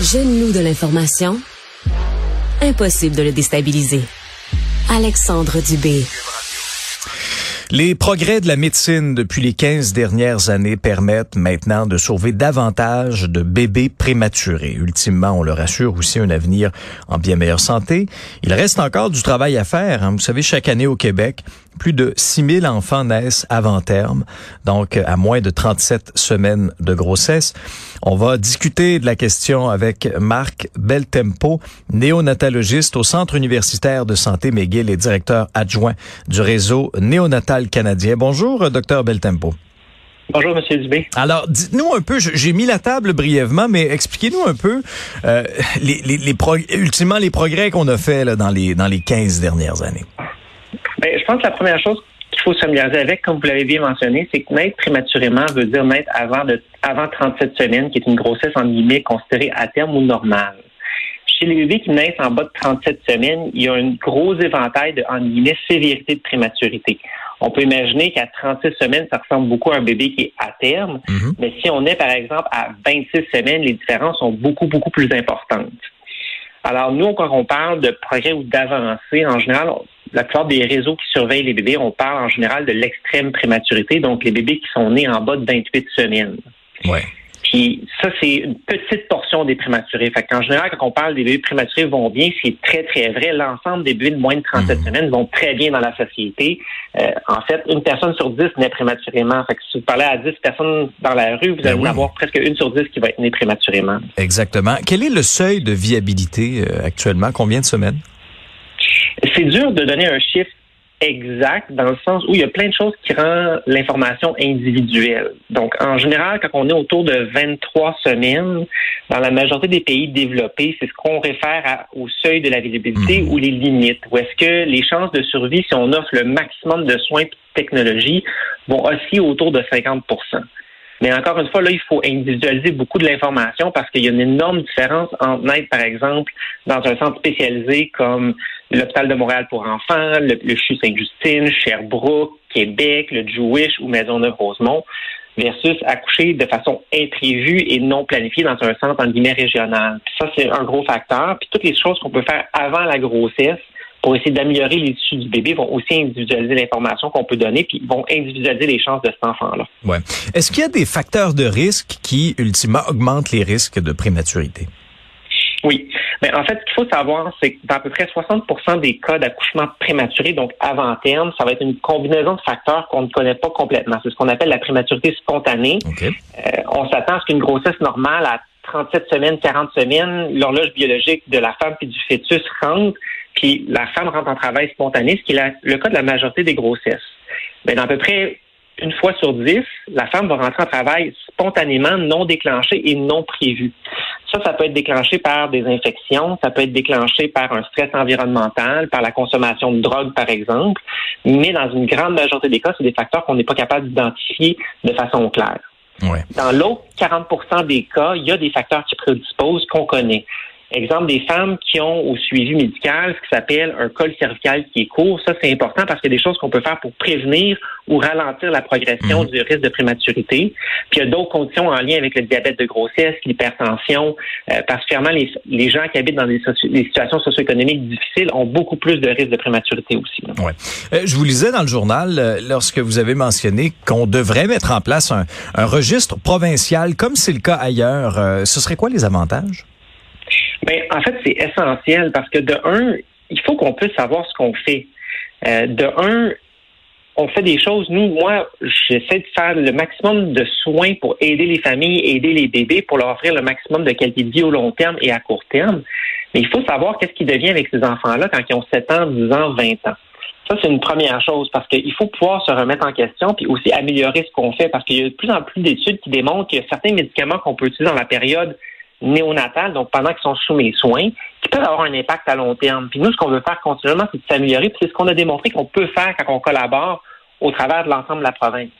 Jeune-nous de l'information? Impossible de le déstabiliser. Alexandre Dubé. Les progrès de la médecine depuis les 15 dernières années permettent maintenant de sauver davantage de bébés prématurés. Ultimement, on leur assure aussi un avenir en bien meilleure santé. Il reste encore du travail à faire. Hein. Vous savez, chaque année au Québec, plus de 6000 enfants naissent avant terme, donc à moins de 37 semaines de grossesse. On va discuter de la question avec Marc Beltempo, néonatologiste au Centre universitaire de santé McGill et directeur adjoint du réseau néonatal canadien. Bonjour, docteur Beltempo. Bonjour, Monsieur Dubé. Alors, dites-nous un peu, j'ai mis la table brièvement, mais expliquez-nous un peu euh, les, les, les ultimement les progrès qu'on a fait là, dans les dans les 15 dernières années. Ben, je pense que la première chose qu'il faut se familiariser avec, comme vous l'avez bien mentionné, c'est que naître prématurément veut dire naître avant, de, avant 37 semaines, qui est une grossesse en guillemets considérée à terme ou normale. Chez les bébés qui naissent en bas de 37 semaines, il y a un gros éventail de, en guillemets, sévérité de prématurité. On peut imaginer qu'à 36 semaines, ça ressemble beaucoup à un bébé qui est à terme, mm-hmm. mais si on est, par exemple, à 26 semaines, les différences sont beaucoup, beaucoup plus importantes. Alors, nous, quand on parle de progrès ou d'avancée, en général, la plupart des réseaux qui surveillent les bébés, on parle en général de l'extrême prématurité, donc les bébés qui sont nés en bas de 28 semaines. Ouais. Puis ça, c'est une petite portion des prématurés. Fait qu'en général, quand on parle des bébés prématurés vont bien, c'est très, très vrai. L'ensemble des bébés de moins de 37 mhm. semaines vont très bien dans la société. Euh, en fait, une personne sur dix naît prématurément. Fait que si vous parlez à 10 personnes dans la rue, vous ben allez en avoir presque une sur dix qui va être née prématurément. Exactement. Quel est le seuil de viabilité euh, actuellement? Combien de semaines? C'est dur de donner un chiffre exact dans le sens où il y a plein de choses qui rendent l'information individuelle. Donc, en général, quand on est autour de 23 semaines, dans la majorité des pays développés, c'est ce qu'on réfère au seuil de la visibilité mhm. ou les limites. Ou est-ce que les chances de survie, si on offre le maximum de soins et de technologies, vont aussi autour de 50 mais encore une fois, là, il faut individualiser beaucoup de l'information parce qu'il y a une énorme différence entre naître, par exemple, dans un centre spécialisé comme l'hôpital de Montréal pour enfants, le, CHU Sainte-Justine, Sherbrooke, Québec, le Jewish ou Maisonneuve-Rosemont, versus accoucher de façon imprévue et non planifiée dans un centre en guillemets régional. Ça, c'est un gros facteur. Puis toutes les choses qu'on peut faire avant la grossesse pour essayer d'améliorer les tissus du bébé vont aussi individualiser l'information qu'on peut donner, puis vont individualiser les chances de cet enfant-là. Ouais. Est-ce qu'il y a des facteurs de risque qui, ultimement, augmentent les risques de prématurité? Oui. Mais en fait, ce qu'il faut savoir, c'est que dans à peu près 60% des cas d'accouchement prématuré, donc avant terme, ça va être une combinaison de facteurs qu'on ne connaît pas complètement. C'est ce qu'on appelle la prématurité spontanée. Euh, on s'attend à ce qu'une grossesse normale à 37 semaines, 40 semaines, l'horloge biologique de la femme puis du fœtus rentre, puis la femme rentre en travail spontané, ce qui est le cas de la majorité des grossesses. Mais dans à peu près une fois sur dix, la femme va rentrer en travail spontanément, non déclenché et non prévu. Ça, ça peut être déclenché par des infections, ça peut être déclenché par un stress environnemental, par la consommation de drogue, par exemple. Mais dans une grande majorité des cas, c'est des facteurs qu'on n'est pas capable d'identifier de façon claire. Dans l'autre 40 des cas, il y a des facteurs qui prédisposent qu'on connaît. Exemple, des femmes qui ont au suivi médical ce qui s'appelle un col cervical qui est court. Ça, c'est important parce qu'il y a des choses qu'on peut faire pour prévenir ou ralentir la progression mhm. du risque de prématurité. Puis il y a d'autres conditions en lien avec le diabète de grossesse, l'hypertension. Euh, particulièrement les, les, gens qui habitent dans des, situations socio-économiques difficiles ont beaucoup plus de risques de prématurité aussi. Ouais. Euh, je vous lisais dans le journal euh, lorsque vous avez mentionné qu'on devrait mettre en place un, un registre provincial comme c'est le cas ailleurs. Euh, ce serait quoi les avantages? Ben, en fait, c'est essentiel parce que de un, il faut qu'on puisse savoir ce qu'on fait. Euh, de un, on fait des choses. Nous, moi, j'essaie de faire le maximum de soins pour aider les familles, aider les bébés, pour leur offrir le maximum de qualité de vie au long terme et à court terme. Mais il faut savoir qu'est-ce qui devient avec ces enfants-là quand ils ont 7 ans, 10 ans, 20 ans. Ça, c'est une première chose parce qu'il faut pouvoir se remettre en question puis aussi améliorer ce qu'on fait parce qu'il y a de plus en plus d'études qui démontrent qu'il y a certains médicaments qu'on peut utiliser dans la période néonatale, donc pendant qu'ils sont sous mes soins, qui peuvent avoir un impact à long terme. Puis nous, ce qu'on veut faire continuellement, c'est de s'améliorer, puis c'est ce qu'on a démontré qu'on peut faire quand on collabore au travers de l'ensemble de la province.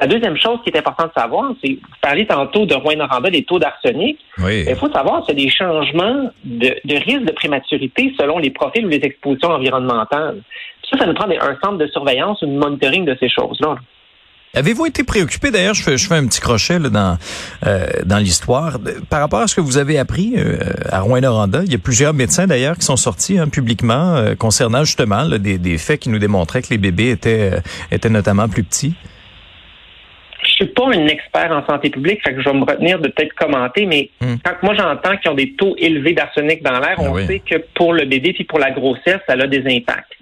La deuxième chose qui est importante de savoir, c'est, vous parliez tantôt de Rouen-Noranda, des taux d'arsenic. Il faut savoir qu'il y a des changements de, risque de prématurité selon les profils ou les expositions environnementales. ça, ça nous prend un centre de surveillance ou de monitoring de ces choses-là. Avez-vous été préoccupé, d'ailleurs, je fais, je fais un petit crochet là, dans, euh, dans l'histoire, par rapport à ce que vous avez appris euh, à Rouen-Noranda, il y a plusieurs médecins d'ailleurs qui sont sortis hein, publiquement euh, concernant justement des, des, faits qui nous démontraient que les bébés étaient, étaient notamment plus petits. Je suis pas un expert en santé publique, fait que je vais me retenir de peut-être commenter, mais hmm. quand moi j'entends qu'ils ont des taux élevés d'arsenic dans l'air, ben on sait que pour le bébé puis pour la grossesse, ça a des impacts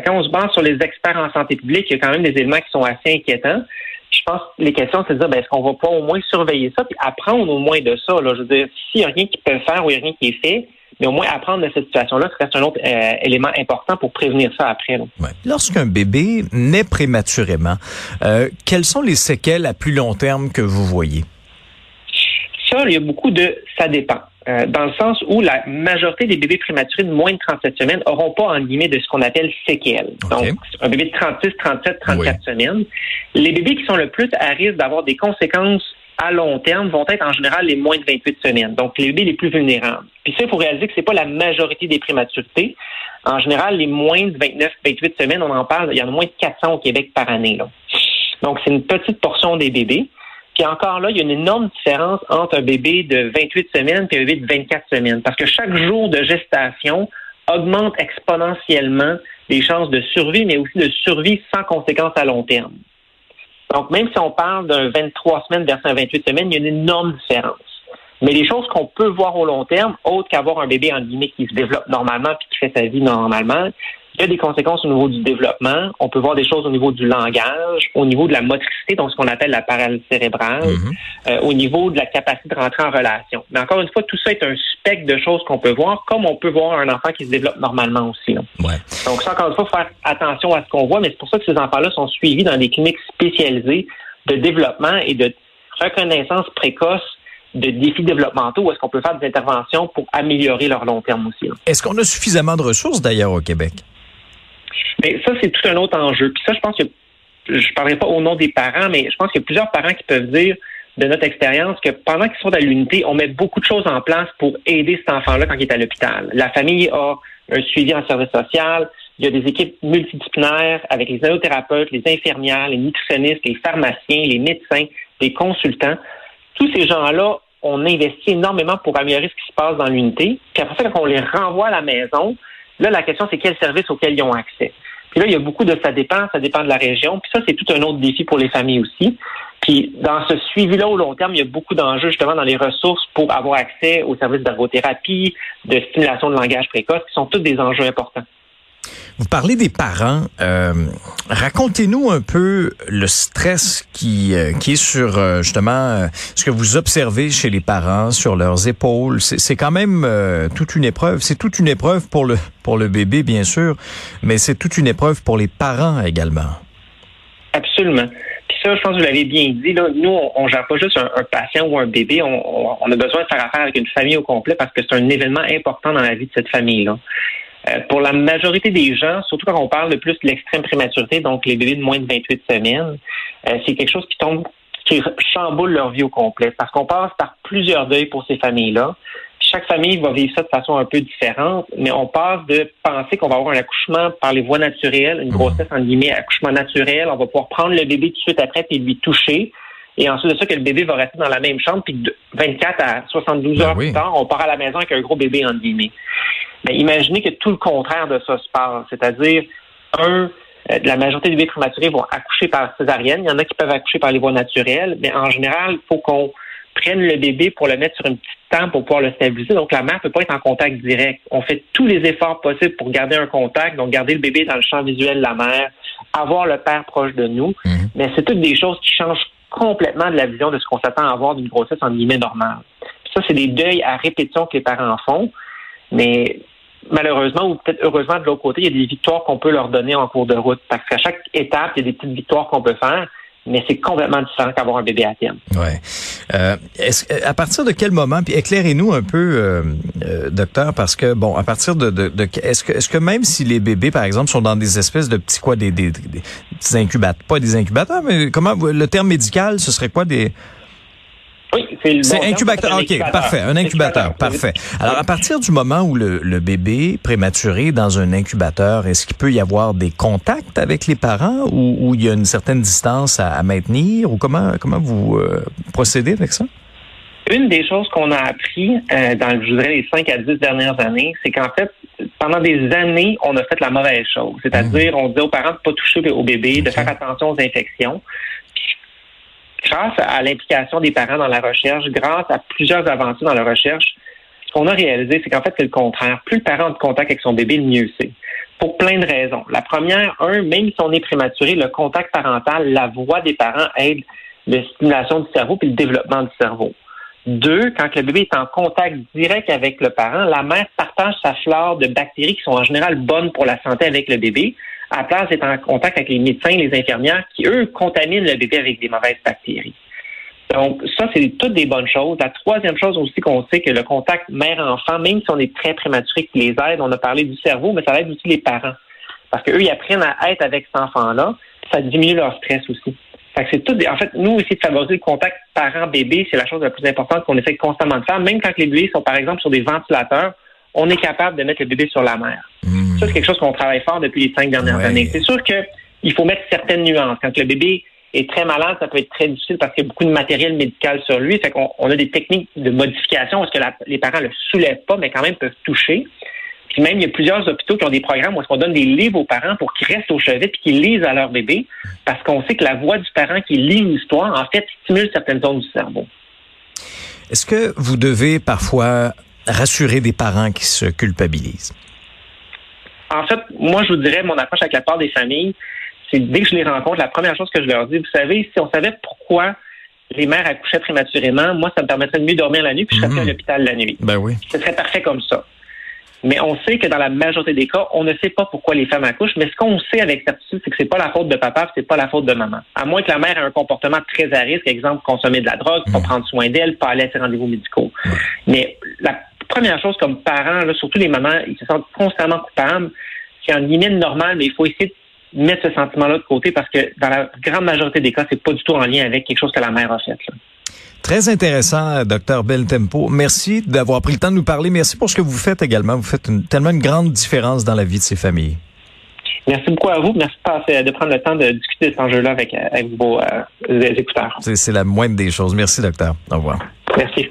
quand on se base sur les experts en santé publique, il y a quand même des éléments qui sont assez inquiétants. Je pense que les questions, c'est de dire, ben, est-ce qu'on va pas au moins surveiller ça, puis apprendre au moins de ça. Là? Je veux dire, s'il n'y a rien qui peut faire ou il n'y a rien qui est fait, mais au moins apprendre de cette situation-là, ce reste un autre euh, élément important pour prévenir ça après. Lorsqu'un bébé naît prématurément, euh, quelles sont les séquelles à plus long terme que vous voyez? Ça, il y a beaucoup de ça dépend. Euh, dans le sens où la majorité des bébés prématurés de moins de 37 semaines n'auront pas en guillemets de ce qu'on appelle séquelles. Donc, un bébé de 36, 37, 34 semaines. Les bébés qui sont le plus à risque d'avoir des conséquences à long terme vont être en général les moins de 28 semaines, donc les bébés les plus vulnérables. Puis ça, il faut réaliser que c'est pas la majorité des prématurités. En général, les moins de 29, 28 semaines, on en parle, il y en a moins de 400 au Québec par année. Là. Donc, c'est une petite portion des bébés. Puis encore là, il y a une énorme différence entre un bébé de 28 semaines et un bébé de 24 semaines. Parce que chaque jour de gestation augmente exponentiellement les chances de survie, mais aussi de survie sans conséquences à long terme. Donc, même si on parle d'un 23 semaines versus un 28 semaines, il y a une énorme différence. Mais les choses qu'on peut voir au long terme, autres qu'avoir un bébé en guillemets qui se développe normalement puis qui fait sa vie normalement, il y a des conséquences au niveau du développement. On peut voir des choses au niveau du langage, au niveau de la motricité, donc ce qu'on appelle la paralysie cérébrale, mhm. euh, au niveau de la capacité de rentrer en relation. Mais encore une fois, tout ça est un spectre de choses qu'on peut voir, comme on peut voir un enfant qui se développe normalement aussi. Ouais. Donc ça, encore une fois, faire attention à ce qu'on voit, mais c'est pour ça que ces enfants-là sont suivis dans des cliniques spécialisées de développement et de reconnaissance précoce de défis développementaux où est-ce qu'on peut faire des interventions pour améliorer leur long terme aussi. Est-ce qu'on a suffisamment de ressources d'ailleurs au Québec? Mais ça, c'est tout un autre enjeu. Puis ça, je pense que je ne parlerai pas au nom des parents, mais je pense qu'il y a plusieurs parents qui peuvent dire de notre expérience que pendant qu'ils sont à l'unité, on met beaucoup de choses en place pour aider cet enfant-là quand il est à l'hôpital. La famille a un suivi en service social. Il y a des équipes multidisciplinaires avec les allothérapeutes, les infirmières, les nutritionnistes, les pharmaciens, les médecins, les consultants. Tous ces gens-là, on investit énormément pour améliorer ce qui se passe dans l'unité. Puis après ça, quand on les renvoie à la maison, Là, la question, c'est quels services auxquels ils ont accès. Puis là, il y a beaucoup de ça dépend, ça dépend de la région. Puis ça, c'est tout un autre défi pour les familles aussi. Puis dans ce suivi-là au long terme, il y a beaucoup d'enjeux justement dans les ressources pour avoir accès aux services d'ergothérapie, de stimulation de langage précoce, qui sont tous des enjeux importants. Vous parlez des parents. Euh, Racontez-nous un peu le stress qui, euh, est sur euh, justement ce que vous observez chez les parents, sur leurs épaules. C'est quand même toute une épreuve. C'est toute une épreuve pour le pour le bébé, bien sûr, mais c'est toute une épreuve pour les parents également. Absolument. Puis ça, je pense que vous l'avez bien dit. Là, nous, on, ne gère pas juste un, patient ou un bébé. On, on, a besoin de faire affaire avec une famille au complet parce que c'est un événement important dans la vie de cette famille-là. Euh, pour la majorité des gens, surtout quand on parle de plus de l'extrême prématurité, donc les bébés de moins de 28 semaines, euh, c'est quelque chose qui tombe, qui chamboule leur vie au complet, parce qu'on passe par plusieurs deuils pour ces familles-là. Chaque famille va vivre ça de façon un peu différente, mais on passe de penser qu'on va avoir un accouchement par les voies naturelles, une grossesse en guillemets accouchement naturel, on va pouvoir prendre le bébé tout de suite après et lui toucher. Et ensuite de ça, que le bébé va rester dans la même chambre, puis de 24 à 72 ben heures plus tard, on part à la maison avec un gros bébé en guillemets. Mais imaginez que tout le contraire de ça se passe, c'est-à-dire, un, euh, la majorité des bébés prématurés vont accoucher par césarienne. Il y en a qui peuvent accoucher par les voies naturelles, mais en général, il faut qu'on prenne le bébé pour le mettre sur une petite tente pour pouvoir le stabiliser. Donc, la mère peut pas être en contact direct. On fait tous les efforts possibles pour garder un contact, donc garder le bébé dans le champ visuel de la mère, avoir le père proche de nous. Mhm. Mais c'est toutes des choses qui changent complètement de la vision de ce qu'on s'attend à avoir d'une grossesse en guillemets normale. ça, c'est des deuils à répétition que les parents font. Mais malheureusement ou peut-être heureusement de l'autre côté, il y a des victoires qu'on peut leur donner en cours de route. Parce qu'à chaque étape, il y a des petites victoires qu'on peut faire. Mais c'est complètement différent qu'avoir un bébé à terme. Ouais. Euh, à partir de quel moment, puis éclairez-nous un peu, euh, euh, docteur, parce que bon, à partir de, de, de est-ce que est-ce que même si les bébés, par exemple, sont dans des espèces de petits quoi, des, des, des incubateurs, pas des incubateurs, mais comment le terme médical, ce serait quoi des Oui, c'est C'est incubateur. OK, parfait. Un incubateur, parfait. Alors, à partir du moment où le, bébé prématuré dans un incubateur, est-ce qu'il peut y avoir des contacts avec les parents ou, il y a une certaine distance à, maintenir ou comment comment vous euh, procédez avec ça? Une des choses qu'on a appris euh, dans, je dirais, les 5 à 10 dernières années, c'est qu'en fait, pendant des années, on a fait la mauvaise chose. C'est-à-dire, mmh. on disait aux parents de ne pas toucher au bébé, de faire attention aux infections grâce à l'implication des parents dans la recherche, grâce à plusieurs avancées dans la recherche, ce qu'on a réalisé, c'est qu'en fait, c'est le contraire. Plus le parent a de contact avec son bébé, mieux c'est. Pour plein de raisons. La première, un, même si on est prématuré, le contact parental, la voix des parents aide la stimulation du cerveau puis le développement du cerveau. Deux, quand le bébé est en contact direct avec le parent, la mère partage sa flore de bactéries qui sont en général bonnes pour la santé avec le bébé à la place d'être en contact avec les médecins, les infirmières, qui, eux, contaminent le bébé avec des mauvaises bactéries. Donc, ça, c'est toutes des bonnes choses. La troisième chose aussi qu'on sait que le contact mère-enfant, même si on est très prématuré, qui les aide, on a parlé du cerveau, mais ça aide aussi les parents. Parce qu'eux, ils apprennent à être avec cet enfant-là, ça diminue leur stress aussi. Fait que c'est tout En fait, nous, essayer de favoriser le contact parent-bébé, c'est la chose la plus importante qu'on essaie constamment de faire. Même quand les bébés sont, par exemple, sur des ventilateurs, on est capable de mettre le bébé sur la mer. Hmm. Ça, c'est quelque chose qu'on travaille fort depuis les cinq dernières années. C'est sûr qu'il faut mettre certaines nuances. Quand le bébé est très malade, ça peut être très difficile parce qu'il y a beaucoup de matériel médical sur lui. Fait qu'on on a des techniques de modification parce que les parents ne le soulèvent pas, mais quand même peuvent toucher. Puis même, il y a plusieurs hôpitaux qui ont des programmes où on donne des livres aux parents pour qu'ils restent au chevet et qu'ils lisent à leur bébé parce qu'on sait que la voix du parent qui lit une histoire, en fait, stimule certaines zones du cerveau. Est-ce que vous devez parfois rassurer des parents qui se culpabilisent? En fait, moi, je vous dirais, mon approche avec la part des familles, c'est dès que je les rencontre, la première chose que je leur dis, vous savez, si on savait pourquoi les mères accouchaient prématurément, moi, ça me permettrait de mieux dormir la nuit, puis je serais plus à mhm. l'hôpital la nuit. Ben oui. Ce serait parfait comme ça. Mais on sait que dans la majorité des cas, on ne sait pas pourquoi les femmes accouchent, mais ce qu'on sait avec certitude, c'est que c'est pas la faute de papa, c'est pas la faute de maman. À moins que la mère ait un comportement très à risque, exemple consommer de la drogue, pas mhm. prendre soin d'elle, pas aller à ses rendez-vous médicaux. Mais la première chose comme parents, surtout les mamans, ils se sentent constamment coupables. C'est un limite normal, mais il faut essayer de mettre ce sentiment-là de côté parce que dans la grande majorité des cas, c'est pas du tout en lien avec quelque chose que la mère a fait. Très intéressant, docteur Beltempo. Merci d'avoir pris le temps de nous parler. Merci pour ce que vous faites également. Vous faites tellement une grande différence dans la vie de ces familles. Merci beaucoup à vous. Merci de, prendre le temps de discuter de cet enjeu-là avec, vos euh, écouteurs. C'est la moindre des choses. Merci, docteur. Au revoir. Merci.